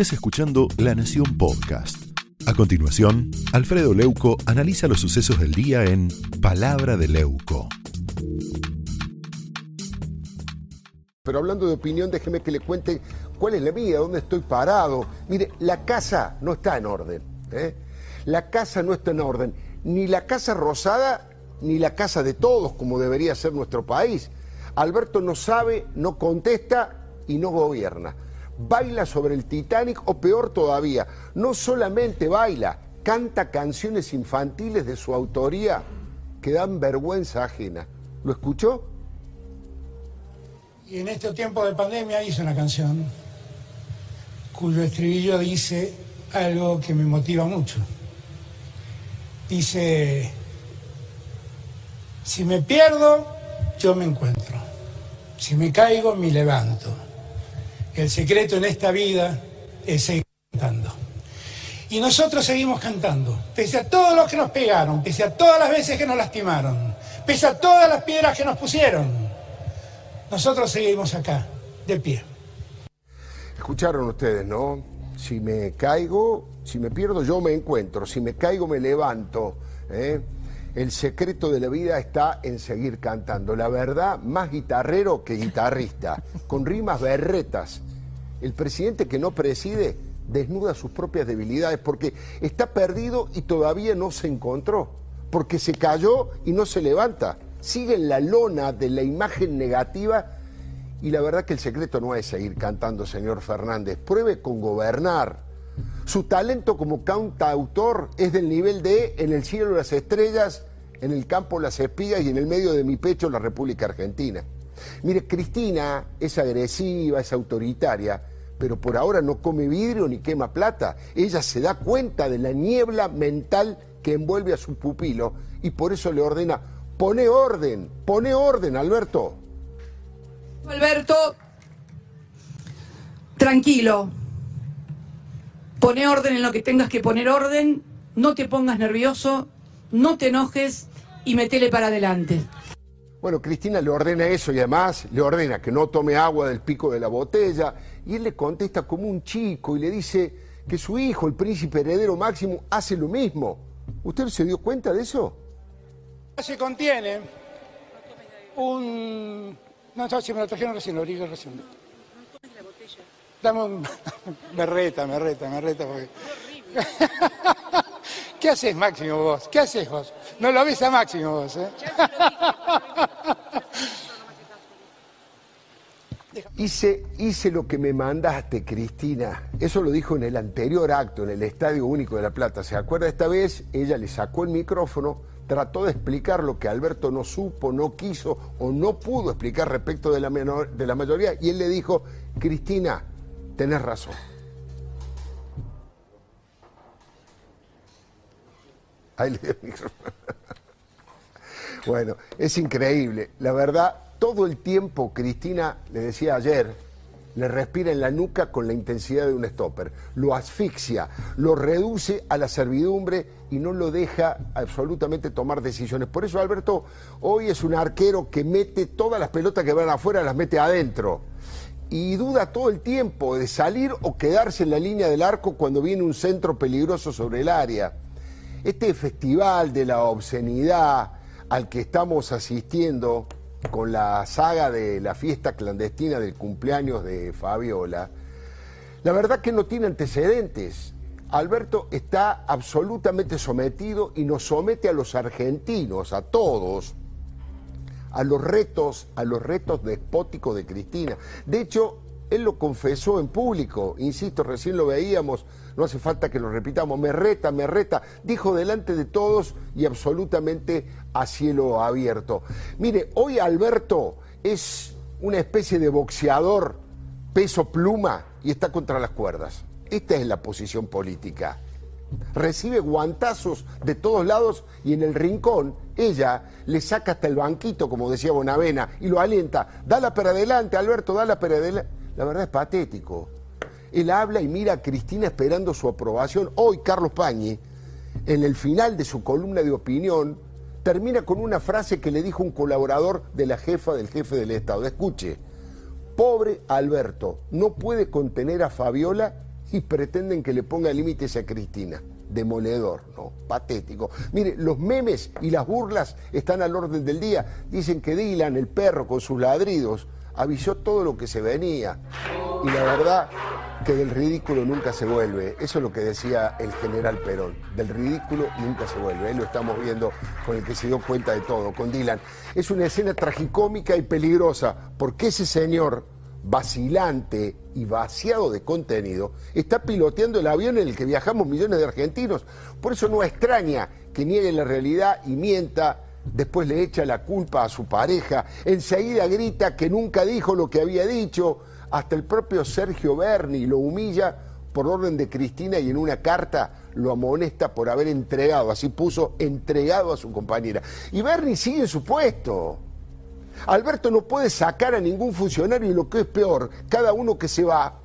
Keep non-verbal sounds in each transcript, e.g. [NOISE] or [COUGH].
estés escuchando La Nación Podcast. A continuación, Alfredo Leuco analiza los sucesos del día en Palabra de Leuco. Pero hablando de opinión, déjeme que le cuente cuál es la mía, dónde estoy parado. Mire, la casa no está en orden. ¿eh? La casa no está en orden. Ni la casa rosada, ni la casa de todos, como debería ser nuestro país. Alberto no sabe, no contesta y no gobierna. Baila sobre el Titanic o peor todavía, no solamente baila, canta canciones infantiles de su autoría que dan vergüenza ajena. ¿Lo escuchó? Y en este tiempo de pandemia hice una canción cuyo estribillo dice algo que me motiva mucho. Dice, si me pierdo, yo me encuentro. Si me caigo, me levanto. El secreto en esta vida es seguir cantando. Y nosotros seguimos cantando, pese a todos los que nos pegaron, pese a todas las veces que nos lastimaron, pese a todas las piedras que nos pusieron. Nosotros seguimos acá, de pie. Escucharon ustedes, ¿no? Si me caigo, si me pierdo, yo me encuentro. Si me caigo, me levanto. ¿eh? El secreto de la vida está en seguir cantando. La verdad, más guitarrero que guitarrista, con rimas berretas. El presidente que no preside desnuda sus propias debilidades porque está perdido y todavía no se encontró, porque se cayó y no se levanta. Sigue en la lona de la imagen negativa y la verdad que el secreto no es seguir cantando, señor Fernández. Pruebe con gobernar. Su talento como cantautor es del nivel de En el cielo las estrellas, en el campo las espigas y en el medio de mi pecho la República Argentina. Mire, Cristina es agresiva, es autoritaria, pero por ahora no come vidrio ni quema plata. Ella se da cuenta de la niebla mental que envuelve a su pupilo y por eso le ordena, pone orden, pone orden, Alberto. Alberto, tranquilo. Pone orden en lo que tengas que poner orden, no te pongas nervioso, no te enojes y metele para adelante. Bueno, Cristina le ordena eso y además le ordena que no tome agua del pico de la botella y él le contesta como un chico y le dice que su hijo, el príncipe heredero máximo, hace lo mismo. ¿Usted se dio cuenta de eso? Se contiene un... No, no, si me lo trajeron recién, lo abrí recién. Dame un... [LAUGHS] me reta, me reta, me reta porque... [LAUGHS] ¿Qué haces, Máximo, vos? ¿Qué haces vos? No lo ves a Máximo vos, ¿eh? Hice, hice lo que me mandaste, Cristina. Eso lo dijo en el anterior acto, en el Estadio Único de La Plata. ¿Se acuerda? Esta vez ella le sacó el micrófono, trató de explicar lo que Alberto no supo, no quiso o no pudo explicar respecto de la, de la mayoría y él le dijo, Cristina, tenés razón. Ahí le dio el micrófono. [LAUGHS] Bueno, es increíble. La verdad, todo el tiempo, Cristina, le decía ayer, le respira en la nuca con la intensidad de un stopper. Lo asfixia, lo reduce a la servidumbre y no lo deja absolutamente tomar decisiones. Por eso Alberto hoy es un arquero que mete todas las pelotas que van afuera, las mete adentro. Y duda todo el tiempo de salir o quedarse en la línea del arco cuando viene un centro peligroso sobre el área. Este festival de la obscenidad al que estamos asistiendo con la saga de la fiesta clandestina del cumpleaños de Fabiola, la verdad que no tiene antecedentes. Alberto está absolutamente sometido y nos somete a los argentinos, a todos, a los retos, a los retos despóticos de Cristina. De hecho, él lo confesó en público, insisto, recién lo veíamos, no hace falta que lo repitamos, me reta, me reta, dijo delante de todos y absolutamente a cielo abierto. Mire, hoy Alberto es una especie de boxeador peso pluma y está contra las cuerdas. Esta es la posición política. Recibe guantazos de todos lados y en el rincón ella le saca hasta el banquito, como decía Bonavena, y lo alienta. Dala para adelante, Alberto, dala para adelante. La verdad es patético. Él habla y mira a Cristina esperando su aprobación. Hoy Carlos Pañi, en el final de su columna de opinión, termina con una frase que le dijo un colaborador de la jefa del jefe del Estado. Escuche, pobre Alberto, no puede contener a Fabiola y pretenden que le ponga límites a Cristina. Demoledor, ¿no? Patético. Mire, los memes y las burlas están al orden del día. Dicen que Dylan, el perro con sus ladridos, avisó todo lo que se venía. Y la verdad que del ridículo nunca se vuelve. Eso es lo que decía el general Perón. Del ridículo nunca se vuelve. Ahí lo estamos viendo con el que se dio cuenta de todo, con Dylan. Es una escena tragicómica y peligrosa, porque ese señor vacilante y vaciado de contenido, está piloteando el avión en el que viajamos millones de argentinos. Por eso no extraña que niegue la realidad y mienta, después le echa la culpa a su pareja, enseguida grita que nunca dijo lo que había dicho, hasta el propio Sergio Berni lo humilla por orden de Cristina y en una carta lo amonesta por haber entregado, así puso, entregado a su compañera. Y Berni sigue en su puesto. Alberto no puede sacar a ningún funcionario y lo que es peor, cada uno que se va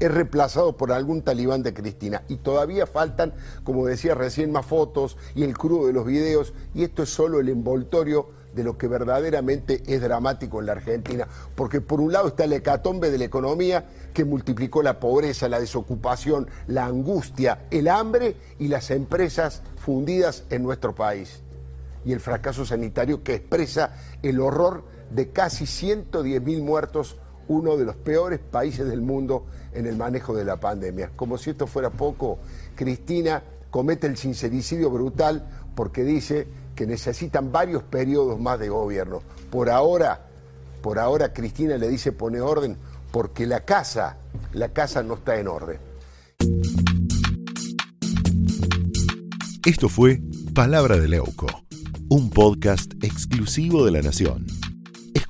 es reemplazado por algún talibán de Cristina. Y todavía faltan, como decía recién, más fotos y el crudo de los videos. Y esto es solo el envoltorio de lo que verdaderamente es dramático en la Argentina. Porque por un lado está el hecatombe de la economía que multiplicó la pobreza, la desocupación, la angustia, el hambre y las empresas fundidas en nuestro país y el fracaso sanitario que expresa el horror de casi 110.000 muertos, uno de los peores países del mundo en el manejo de la pandemia. Como si esto fuera poco, Cristina comete el sincericidio brutal porque dice que necesitan varios periodos más de gobierno. Por ahora, por ahora Cristina le dice pone orden porque la casa, la casa no está en orden. Esto fue Palabra de Leuco un podcast exclusivo de La Nación.